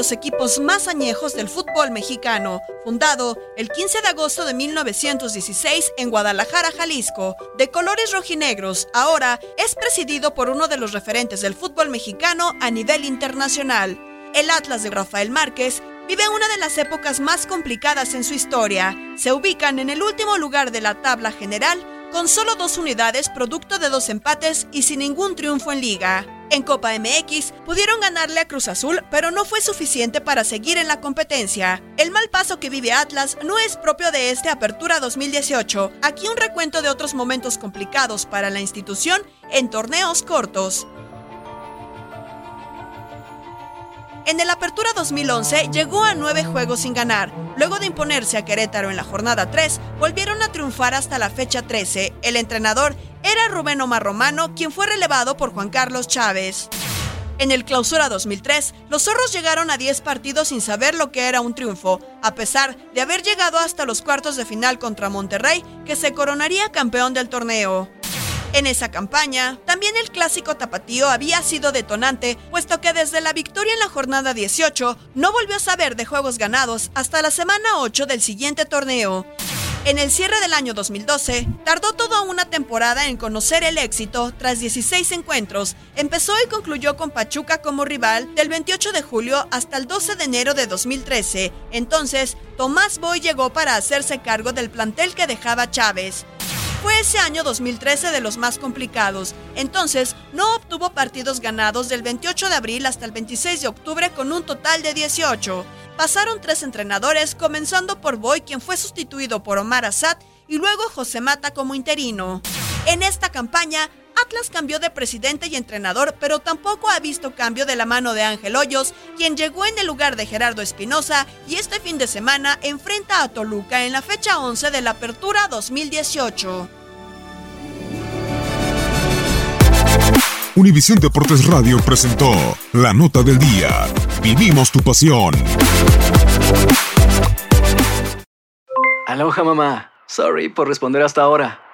Los equipos más añejos del fútbol mexicano, fundado el 15 de agosto de 1916 en Guadalajara, Jalisco, de colores rojinegros, ahora es presidido por uno de los referentes del fútbol mexicano a nivel internacional. El Atlas de Rafael Márquez vive una de las épocas más complicadas en su historia. Se ubican en el último lugar de la tabla general con solo dos unidades producto de dos empates y sin ningún triunfo en liga. En Copa MX pudieron ganarle a Cruz Azul, pero no fue suficiente para seguir en la competencia. El mal paso que vive Atlas no es propio de este Apertura 2018. Aquí un recuento de otros momentos complicados para la institución en torneos cortos. En el Apertura 2011 llegó a nueve juegos sin ganar. Luego de imponerse a Querétaro en la jornada 3, volvieron a triunfar hasta la fecha 13. El entrenador era Rubén Omar Romano, quien fue relevado por Juan Carlos Chávez. En el Clausura 2003, los zorros llegaron a 10 partidos sin saber lo que era un triunfo, a pesar de haber llegado hasta los cuartos de final contra Monterrey, que se coronaría campeón del torneo. En esa campaña, también el clásico tapatío había sido detonante, puesto que desde la victoria en la jornada 18 no volvió a saber de juegos ganados hasta la semana 8 del siguiente torneo. En el cierre del año 2012, tardó toda una temporada en conocer el éxito tras 16 encuentros. Empezó y concluyó con Pachuca como rival del 28 de julio hasta el 12 de enero de 2013. Entonces, Tomás Boy llegó para hacerse cargo del plantel que dejaba Chávez. Fue ese año 2013 de los más complicados. Entonces, no obtuvo partidos ganados del 28 de abril hasta el 26 de octubre con un total de 18. Pasaron tres entrenadores, comenzando por Boy, quien fue sustituido por Omar Azad, y luego José Mata como interino. En esta campaña, Atlas cambió de presidente y entrenador, pero tampoco ha visto cambio de la mano de Ángel Hoyos, quien llegó en el lugar de Gerardo Espinosa y este fin de semana enfrenta a Toluca en la fecha 11 de la Apertura 2018. Univisión Deportes Radio presentó La Nota del Día. Vivimos tu pasión. Aloha mamá. Sorry por responder hasta ahora.